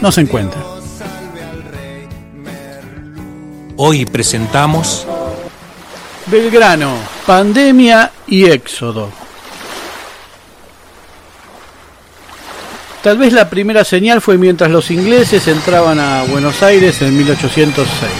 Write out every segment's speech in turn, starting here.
no se encuentra. Hoy presentamos Belgrano, pandemia y éxodo. Tal vez la primera señal fue mientras los ingleses entraban a Buenos Aires en 1806.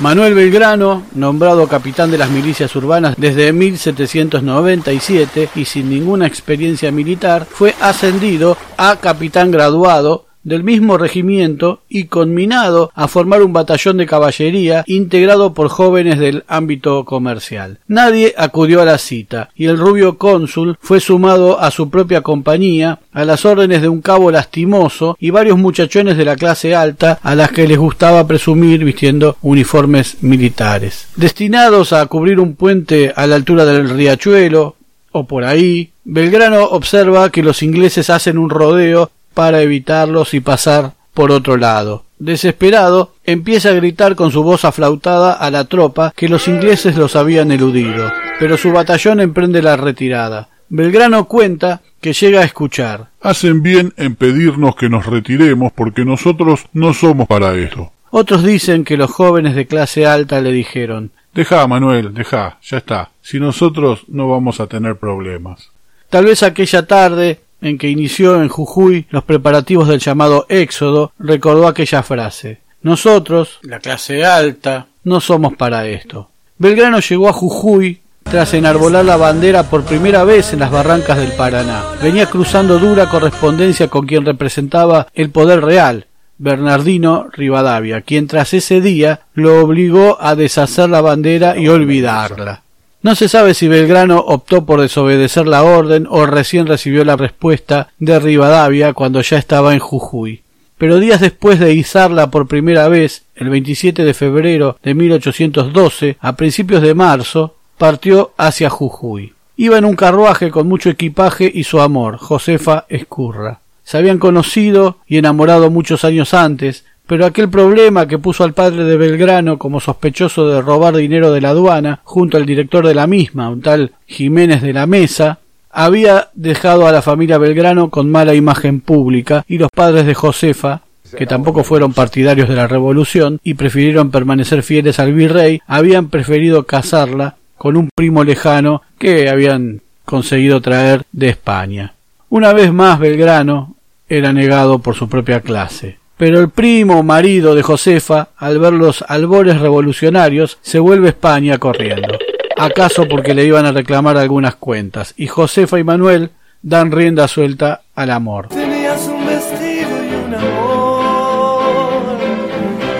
Manuel Belgrano, nombrado capitán de las milicias urbanas desde 1797 y sin ninguna experiencia militar, fue ascendido a capitán graduado del mismo regimiento y conminado a formar un batallón de caballería integrado por jóvenes del ámbito comercial. Nadie acudió a la cita y el rubio cónsul fue sumado a su propia compañía a las órdenes de un cabo lastimoso y varios muchachones de la clase alta a las que les gustaba presumir vistiendo uniformes militares. Destinados a cubrir un puente a la altura del riachuelo o por ahí, Belgrano observa que los ingleses hacen un rodeo para evitarlos y pasar por otro lado. Desesperado, empieza a gritar con su voz aflautada a la tropa que los ingleses los habían eludido, pero su batallón emprende la retirada. Belgrano cuenta que llega a escuchar. Hacen bien en pedirnos que nos retiremos porque nosotros no somos para esto. Otros dicen que los jóvenes de clase alta le dijeron Deja, Manuel, deja, ya está. Si nosotros no vamos a tener problemas. Tal vez aquella tarde en que inició en Jujuy los preparativos del llamado Éxodo, recordó aquella frase Nosotros, la clase alta, no somos para esto. Belgrano llegó a Jujuy tras enarbolar la bandera por primera vez en las barrancas del Paraná. Venía cruzando dura correspondencia con quien representaba el poder real, Bernardino Rivadavia, quien tras ese día lo obligó a deshacer la bandera y olvidarla. No se sabe si Belgrano optó por desobedecer la orden o recién recibió la respuesta de Rivadavia cuando ya estaba en Jujuy. Pero días después de izarla por primera vez, el 27 de febrero de 1812, a principios de marzo, partió hacia Jujuy. Iba en un carruaje con mucho equipaje y su amor, Josefa Escurra. Se habían conocido y enamorado muchos años antes, pero aquel problema que puso al padre de Belgrano como sospechoso de robar dinero de la aduana, junto al director de la misma, un tal Jiménez de la Mesa, había dejado a la familia Belgrano con mala imagen pública y los padres de Josefa, que tampoco fueron partidarios de la revolución y prefirieron permanecer fieles al virrey, habían preferido casarla con un primo lejano que habían conseguido traer de España. Una vez más Belgrano era negado por su propia clase. Pero el primo marido de Josefa, al ver los albores revolucionarios, se vuelve a España corriendo. ¿Acaso porque le iban a reclamar algunas cuentas? Y Josefa y Manuel dan rienda suelta al amor. Tenías un vestido y un amor,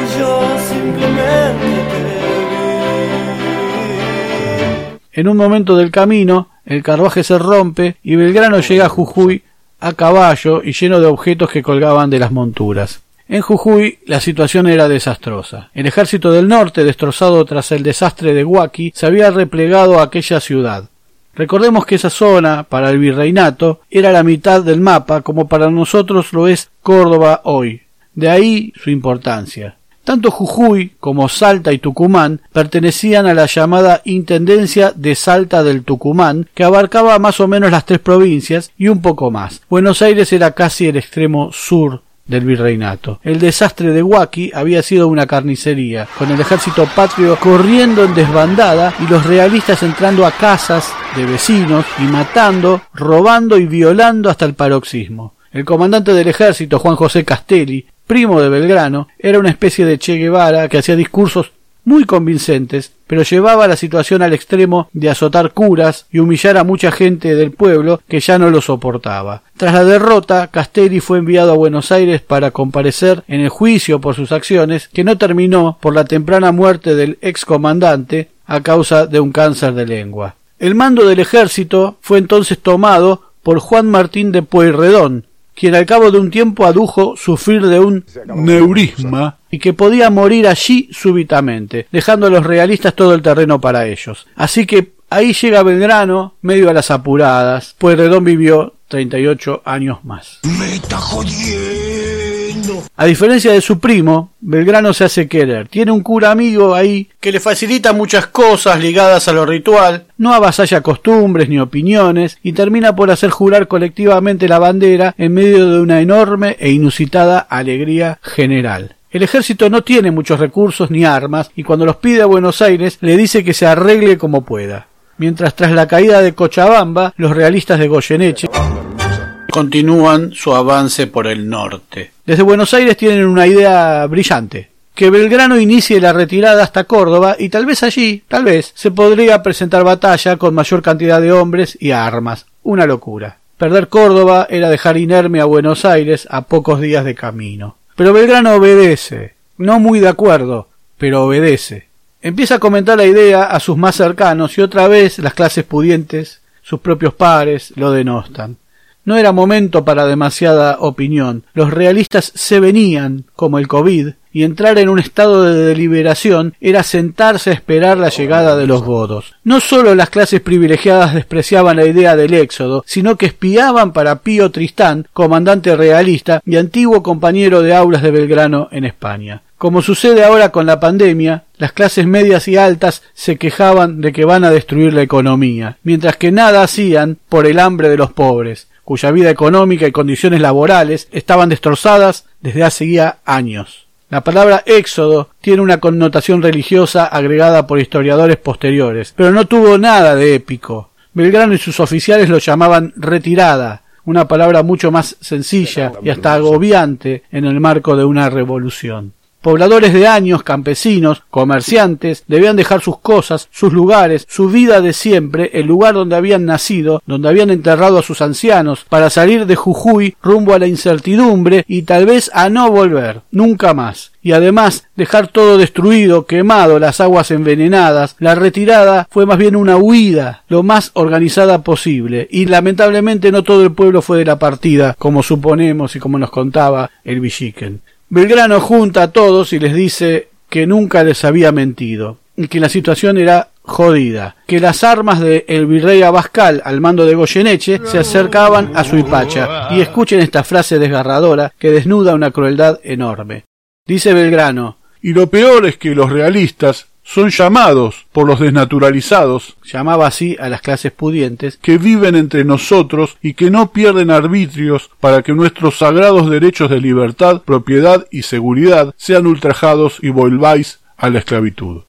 y yo simplemente te vi. En un momento del camino, el carruaje se rompe y Belgrano llega a Jujuy a caballo y lleno de objetos que colgaban de las monturas. En Jujuy la situación era desastrosa. El ejército del norte, destrozado tras el desastre de Huaki, se había replegado a aquella ciudad. Recordemos que esa zona, para el virreinato, era la mitad del mapa, como para nosotros lo es Córdoba hoy. De ahí su importancia. Tanto Jujuy como Salta y Tucumán pertenecían a la llamada Intendencia de Salta del Tucumán, que abarcaba más o menos las tres provincias y un poco más. Buenos Aires era casi el extremo sur del virreinato. El desastre de Huaki había sido una carnicería, con el ejército patrio corriendo en desbandada y los realistas entrando a casas de vecinos y matando, robando y violando hasta el paroxismo. El comandante del ejército, Juan José Castelli, primo de Belgrano, era una especie de Che Guevara que hacía discursos muy convincentes, pero llevaba la situación al extremo de azotar curas y humillar a mucha gente del pueblo que ya no lo soportaba. Tras la derrota, Castelli fue enviado a Buenos Aires para comparecer en el juicio por sus acciones, que no terminó por la temprana muerte del ex comandante a causa de un cáncer de lengua. El mando del ejército fue entonces tomado por Juan Martín de Pueyrredón, quien al cabo de un tiempo adujo sufrir de un neurisma y que podía morir allí súbitamente, dejando a los realistas todo el terreno para ellos. Así que ahí llega Belgrano, medio a las apuradas, pues Redón vivió 38 años más. A diferencia de su primo, Belgrano se hace querer. Tiene un cura amigo ahí que le facilita muchas cosas ligadas a lo ritual, no avasalla costumbres ni opiniones y termina por hacer jurar colectivamente la bandera en medio de una enorme e inusitada alegría general. El ejército no tiene muchos recursos ni armas y cuando los pide a Buenos Aires le dice que se arregle como pueda. Mientras tras la caída de Cochabamba, los realistas de Goyeneche continúan su avance por el norte. Desde Buenos Aires tienen una idea brillante, que Belgrano inicie la retirada hasta Córdoba y tal vez allí, tal vez, se podría presentar batalla con mayor cantidad de hombres y armas. Una locura. Perder Córdoba era dejar inerme a Buenos Aires a pocos días de camino. Pero Belgrano obedece, no muy de acuerdo, pero obedece. Empieza a comentar la idea a sus más cercanos y otra vez las clases pudientes, sus propios pares, lo denostan. No era momento para demasiada opinión. Los realistas se venían, como el COVID, y entrar en un estado de deliberación era sentarse a esperar la llegada de los godos. No solo las clases privilegiadas despreciaban la idea del éxodo, sino que espiaban para Pío Tristán, comandante realista y antiguo compañero de aulas de Belgrano en España. Como sucede ahora con la pandemia, las clases medias y altas se quejaban de que van a destruir la economía, mientras que nada hacían por el hambre de los pobres cuya vida económica y condiciones laborales estaban destrozadas desde hace ya años. La palabra éxodo tiene una connotación religiosa agregada por historiadores posteriores, pero no tuvo nada de épico. Belgrano y sus oficiales lo llamaban retirada, una palabra mucho más sencilla y hasta agobiante en el marco de una revolución. Pobladores de años, campesinos, comerciantes, debían dejar sus cosas, sus lugares, su vida de siempre, el lugar donde habían nacido, donde habían enterrado a sus ancianos, para salir de Jujuy rumbo a la incertidumbre y tal vez a no volver, nunca más. Y además dejar todo destruido, quemado, las aguas envenenadas, la retirada fue más bien una huida, lo más organizada posible, y lamentablemente no todo el pueblo fue de la partida, como suponemos y como nos contaba el Villiquen. Belgrano junta a todos y les dice que nunca les había mentido y que la situación era jodida, que las armas de el virrey Abascal al mando de Goyeneche se acercaban a Suipacha y escuchen esta frase desgarradora que desnuda una crueldad enorme. Dice Belgrano, y lo peor es que los realistas son llamados por los desnaturalizados, llamaba así a las clases pudientes, que viven entre nosotros y que no pierden arbitrios para que nuestros sagrados derechos de libertad, propiedad y seguridad sean ultrajados y volváis a la esclavitud.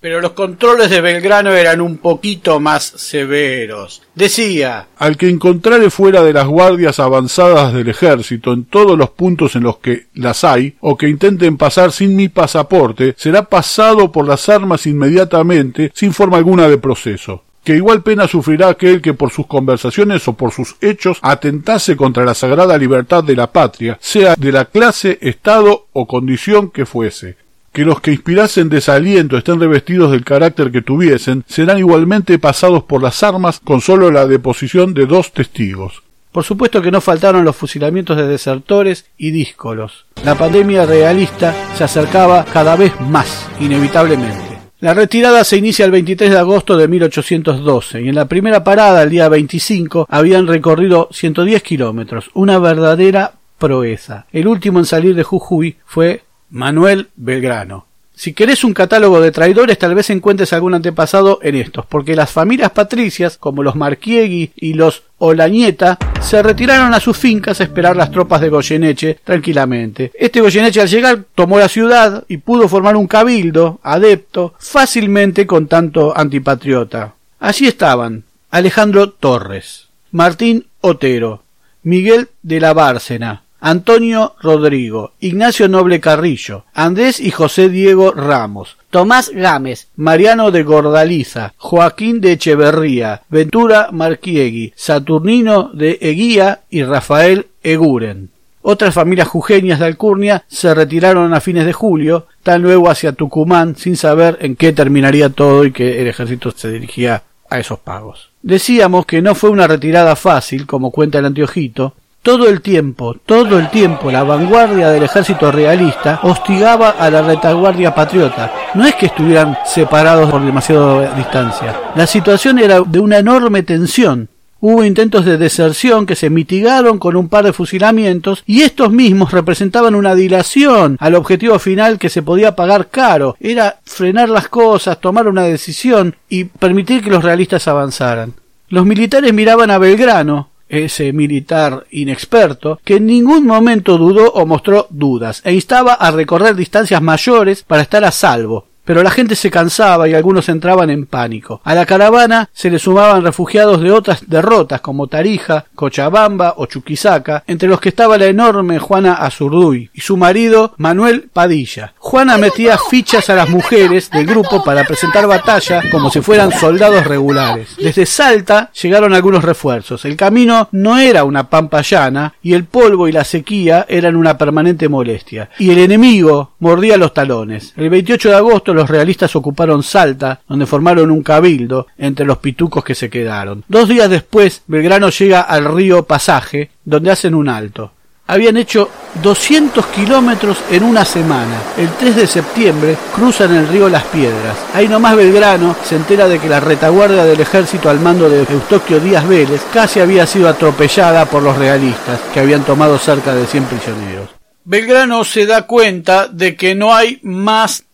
Pero los controles de Belgrano eran un poquito más severos. Decía Al que encontrare fuera de las guardias avanzadas del ejército en todos los puntos en los que las hay, o que intenten pasar sin mi pasaporte, será pasado por las armas inmediatamente, sin forma alguna de proceso que igual pena sufrirá aquel que por sus conversaciones o por sus hechos atentase contra la sagrada libertad de la patria, sea de la clase, estado o condición que fuese que los que inspirasen desaliento estén revestidos del carácter que tuviesen, serán igualmente pasados por las armas con sólo la deposición de dos testigos. Por supuesto que no faltaron los fusilamientos de desertores y díscolos. La pandemia realista se acercaba cada vez más, inevitablemente. La retirada se inicia el 23 de agosto de 1812 y en la primera parada, el día 25, habían recorrido 110 kilómetros, una verdadera proeza. El último en salir de Jujuy fue Manuel Belgrano. Si querés un catálogo de traidores, tal vez encuentres algún antepasado en estos, porque las familias patricias, como los Marquiegui y los Olañeta, se retiraron a sus fincas a esperar las tropas de Goyeneche tranquilamente. Este Goyeneche al llegar tomó la ciudad y pudo formar un cabildo adepto fácilmente con tanto antipatriota. Allí estaban Alejandro Torres, Martín Otero, Miguel de la Bárcena, Antonio Rodrigo, Ignacio Noble Carrillo, Andrés y José Diego Ramos, Tomás Gámez, Mariano de Gordaliza, Joaquín de Echeverría, Ventura Marquiegui, Saturnino de Eguía y Rafael Eguren. Otras familias jujeñas de Alcurnia se retiraron a fines de julio, tan luego hacia Tucumán, sin saber en qué terminaría todo y que el ejército se dirigía a esos pagos. Decíamos que no fue una retirada fácil, como cuenta el anteojito, Todo el tiempo, todo el tiempo, la vanguardia del ejército realista hostigaba a la retaguardia patriota. No es que estuvieran separados por demasiada distancia. La situación era de una enorme tensión. Hubo intentos de deserción que se mitigaron con un par de fusilamientos y estos mismos representaban una dilación al objetivo final que se podía pagar caro. Era frenar las cosas, tomar una decisión y permitir que los realistas avanzaran. Los militares miraban a Belgrano, ese militar inexperto, que en ningún momento dudó o mostró dudas, e instaba a recorrer distancias mayores para estar a salvo. Pero la gente se cansaba y algunos entraban en pánico. A la caravana se le sumaban refugiados de otras derrotas como Tarija, Cochabamba o Chuquisaca, entre los que estaba la enorme Juana Azurduy y su marido Manuel Padilla. Juana metía fichas a las mujeres del grupo para presentar batalla como si fueran soldados regulares. Desde Salta llegaron algunos refuerzos. El camino no era una pampa llana y el polvo y la sequía eran una permanente molestia. Y el enemigo mordía los talones. El 28 de agosto los realistas ocuparon Salta, donde formaron un cabildo entre los pitucos que se quedaron. Dos días después, Belgrano llega al río Pasaje, donde hacen un alto. Habían hecho 200 kilómetros en una semana. El 3 de septiembre cruzan el río Las Piedras. Ahí nomás Belgrano se entera de que la retaguardia del ejército al mando de Eustoquio Díaz Vélez casi había sido atropellada por los realistas, que habían tomado cerca de 100 prisioneros. Belgrano se da cuenta de que no hay más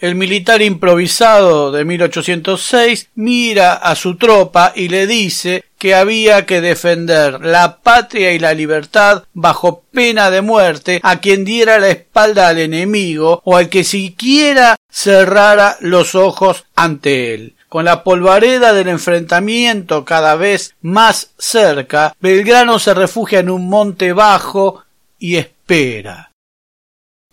El militar improvisado de 1806 mira a su tropa y le dice que había que defender la patria y la libertad bajo pena de muerte a quien diera la espalda al enemigo o al que siquiera cerrara los ojos ante él. Con la polvareda del enfrentamiento cada vez más cerca, Belgrano se refugia en un monte bajo y espera.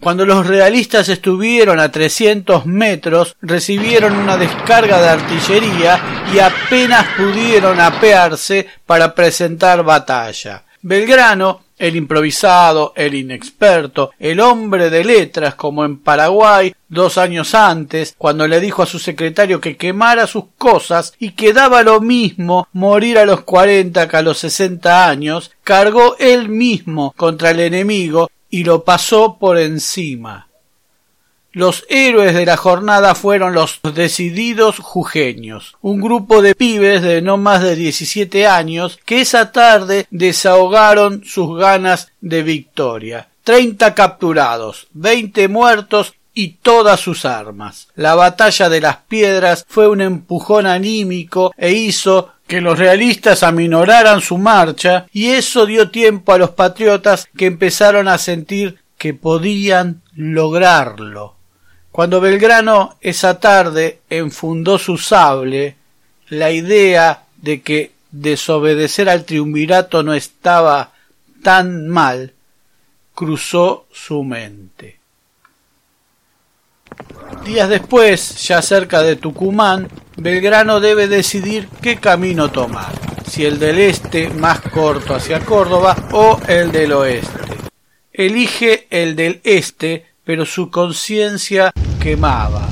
Cuando los realistas estuvieron a 300 metros, recibieron una descarga de artillería y apenas pudieron apearse para presentar batalla. Belgrano, el improvisado, el inexperto, el hombre de letras como en Paraguay dos años antes, cuando le dijo a su secretario que quemara sus cosas y que daba lo mismo morir a los cuarenta que a los sesenta años, cargó él mismo contra el enemigo y lo pasó por encima. Los héroes de la jornada fueron los decididos jujeños, un grupo de pibes de no más de 17 años que esa tarde desahogaron sus ganas de victoria. Treinta capturados, veinte muertos y todas sus armas. La batalla de las piedras fue un empujón anímico e hizo que los realistas aminoraran su marcha y eso dio tiempo a los patriotas que empezaron a sentir que podían lograrlo. Cuando Belgrano esa tarde enfundó su sable, la idea de que desobedecer al triunvirato no estaba tan mal cruzó su mente. Días después, ya cerca de Tucumán, Belgrano debe decidir qué camino tomar, si el del este más corto hacia Córdoba o el del oeste. Elige el del este, pero su conciencia quemaba.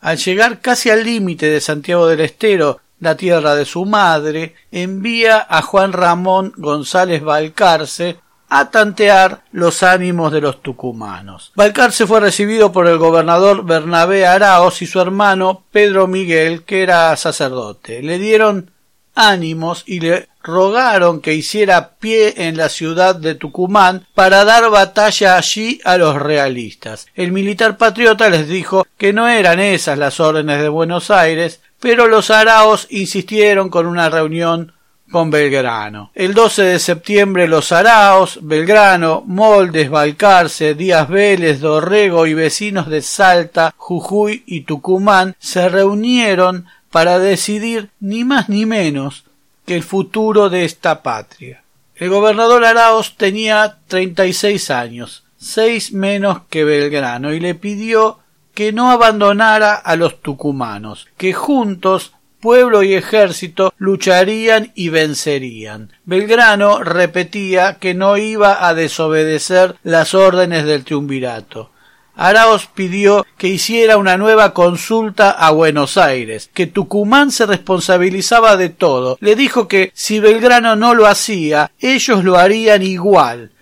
Al llegar casi al límite de Santiago del Estero, la tierra de su madre, envía a Juan Ramón González Balcarce a tantear los ánimos de los tucumanos. Balcarce fue recibido por el gobernador Bernabé Araos y su hermano Pedro Miguel, que era sacerdote. Le dieron ánimos y le rogaron que hiciera pie en la ciudad de Tucumán para dar batalla allí a los realistas. El militar patriota les dijo que no eran esas las órdenes de Buenos Aires, pero los araos insistieron con una reunión con Belgrano. El 12 de septiembre los Araos, Belgrano, Moldes, Balcarce, Díaz Vélez, Dorrego y vecinos de Salta, Jujuy y Tucumán se reunieron para decidir ni más ni menos que el futuro de esta patria. El gobernador Araos tenía treinta y seis años, seis menos que Belgrano, y le pidió que no abandonara a los tucumanos, que juntos pueblo y ejército lucharían y vencerían. Belgrano repetía que no iba a desobedecer las órdenes del triunvirato. Araos pidió que hiciera una nueva consulta a Buenos Aires, que Tucumán se responsabilizaba de todo. Le dijo que si Belgrano no lo hacía, ellos lo harían igual.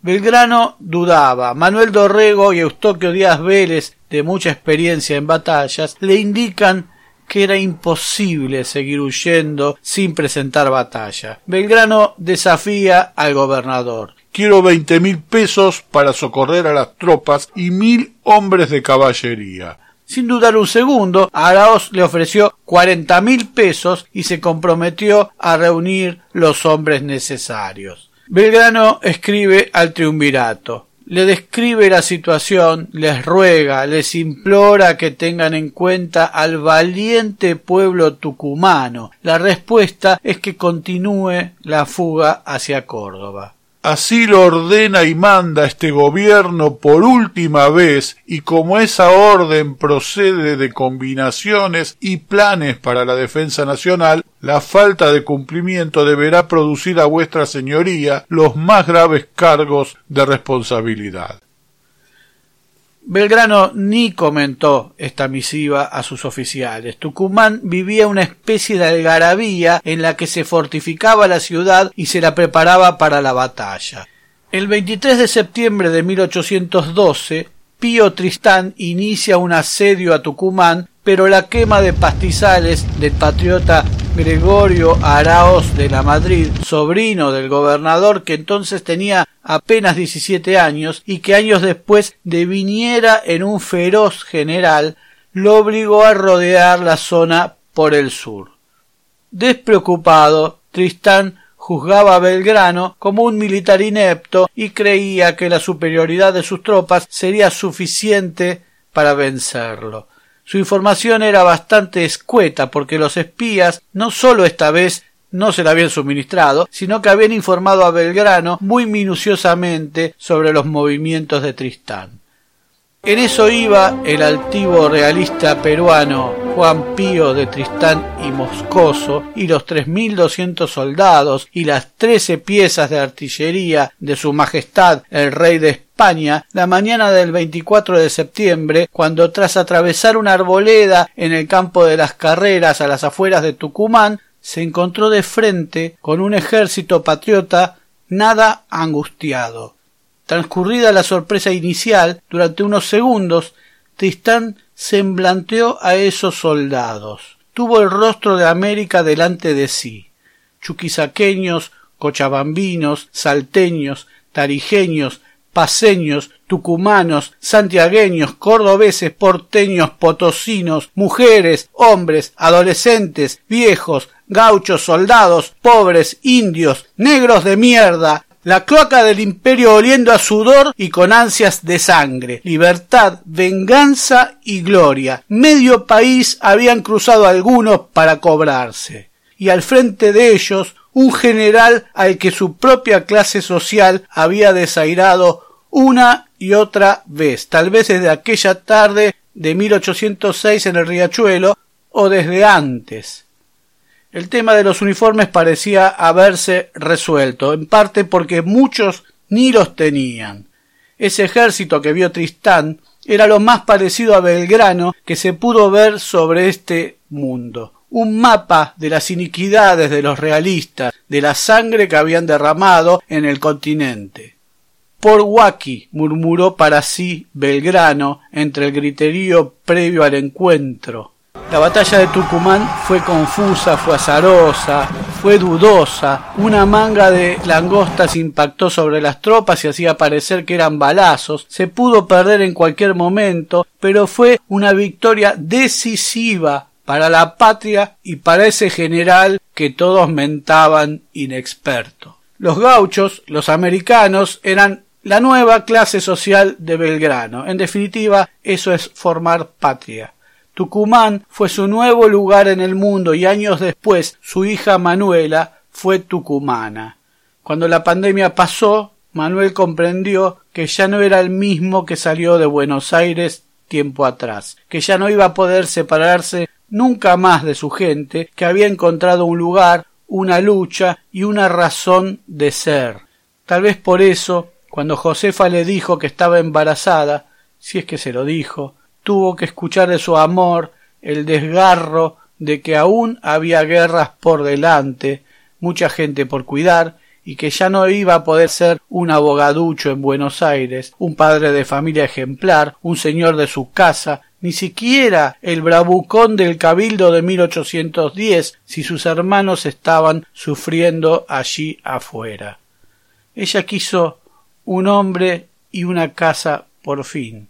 Belgrano dudaba. Manuel Dorrego y Eustoquio Díaz Vélez, de mucha experiencia en batallas, le indican que era imposible seguir huyendo sin presentar batalla. Belgrano desafía al gobernador. Quiero veinte mil pesos para socorrer a las tropas y mil hombres de caballería. Sin dudar un segundo, Araoz le ofreció cuarenta mil pesos y se comprometió a reunir los hombres necesarios. Belgrano escribe al triunvirato le describe la situación, les ruega, les implora que tengan en cuenta al valiente pueblo tucumano. La respuesta es que continúe la fuga hacia Córdoba. Así lo ordena y manda este gobierno por última vez y como esa orden procede de combinaciones y planes para la defensa nacional, la falta de cumplimiento deberá producir a vuestra señoría los más graves cargos de responsabilidad. Belgrano ni comentó esta misiva a sus oficiales. Tucumán vivía una especie de algarabía en la que se fortificaba la ciudad y se la preparaba para la batalla. El 23 de septiembre de 1812, Pío Tristán inicia un asedio a Tucumán, pero la quema de pastizales del patriota Gregorio Araos de la Madrid, sobrino del gobernador que entonces tenía apenas 17 años y que años después deviniera en un feroz general, lo obligó a rodear la zona por el sur. Despreocupado, Tristán juzgaba a Belgrano como un militar inepto y creía que la superioridad de sus tropas sería suficiente para vencerlo. Su información era bastante escueta porque los espías no sólo esta vez no se la habían suministrado, sino que habían informado a Belgrano muy minuciosamente sobre los movimientos de Tristán. En eso iba el altivo realista peruano Juan Pío de Tristán y Moscoso y los tres mil doscientos soldados y las trece piezas de artillería de su Majestad el Rey de España la mañana del 24 de septiembre, cuando tras atravesar una arboleda en el campo de las carreras a las afueras de Tucumán, se encontró de frente con un ejército patriota nada angustiado. Transcurrida la sorpresa inicial, durante unos segundos, Tristán semblanteó a esos soldados. Tuvo el rostro de América delante de sí. Chuquisaqueños, cochabambinos, salteños, tarijeños, paseños, tucumanos, santiagueños, cordobeses, porteños, potosinos, mujeres, hombres, adolescentes, viejos, gauchos, soldados, pobres, indios, negros de mierda, la cloaca del imperio oliendo a sudor y con ansias de sangre, libertad, venganza y gloria. Medio país habían cruzado algunos para cobrarse. Y al frente de ellos un general al que su propia clase social había desairado una y otra vez, tal vez desde aquella tarde de 1806 en el riachuelo o desde antes. El tema de los uniformes parecía haberse resuelto, en parte porque muchos ni los tenían. Ese ejército que vio Tristán era lo más parecido a Belgrano que se pudo ver sobre este mundo. Un mapa de las iniquidades de los realistas, de la sangre que habían derramado en el continente. Por Huaki, murmuró para sí Belgrano entre el griterío previo al encuentro. La batalla de Tucumán fue confusa, fue azarosa, fue dudosa. Una manga de langostas impactó sobre las tropas y hacía parecer que eran balazos. Se pudo perder en cualquier momento, pero fue una victoria decisiva para la patria y para ese general que todos mentaban inexperto. Los gauchos, los americanos, eran la nueva clase social de Belgrano. En definitiva, eso es formar patria. Tucumán fue su nuevo lugar en el mundo y años después su hija Manuela fue tucumana. Cuando la pandemia pasó, Manuel comprendió que ya no era el mismo que salió de Buenos Aires tiempo atrás, que ya no iba a poder separarse nunca más de su gente, que había encontrado un lugar, una lucha y una razón de ser. Tal vez por eso, cuando Josefa le dijo que estaba embarazada, si es que se lo dijo, tuvo que escuchar de su amor el desgarro de que aún había guerras por delante, mucha gente por cuidar, y que ya no iba a poder ser un abogaducho en Buenos Aires, un padre de familia ejemplar, un señor de su casa, ni siquiera el bravucón del cabildo de 1810 si sus hermanos estaban sufriendo allí afuera. Ella quiso un hombre y una casa por fin.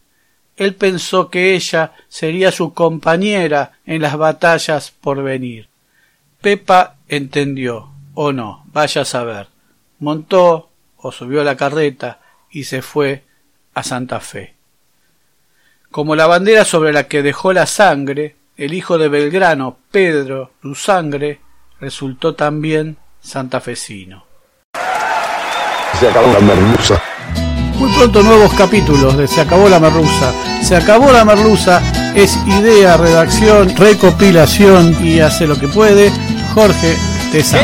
Él pensó que ella sería su compañera en las batallas por venir. Pepa entendió, o no, vaya a saber. Montó o subió la carreta y se fue a Santa Fe. Como la bandera sobre la que dejó la sangre, el hijo de Belgrano, Pedro sangre, resultó también santafesino. Merluza. Muy pronto nuevos capítulos de Se acabó la merluza. Se acabó la merluza es idea, redacción, recopilación y hace lo que puede Jorge Tesa.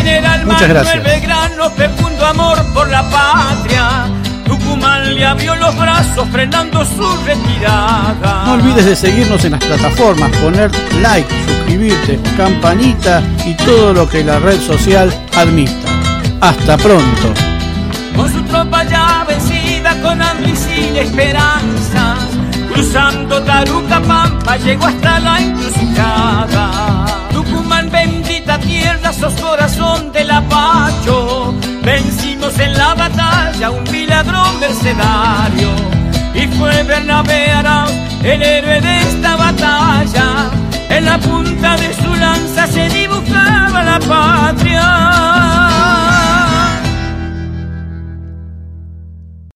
Muchas gracias. Belgrano, fecundo amor por la patria. Tucumán le abrió los brazos frenando su retirada. No olvides de seguirnos en las plataformas, poner like, suscribirte, campanita y todo lo que la red social admita. Hasta pronto. Con su tropa ya con hambre y sin esperanzas, cruzando Taruca Pampa llegó hasta la encrucijada. Tucumán bendita tierra, sos corazón del apacho. Vencimos en la batalla un miladrón mercenario. Y fue Bernabé el héroe de esta batalla. En la punta de su lanza se dibujaba la patria.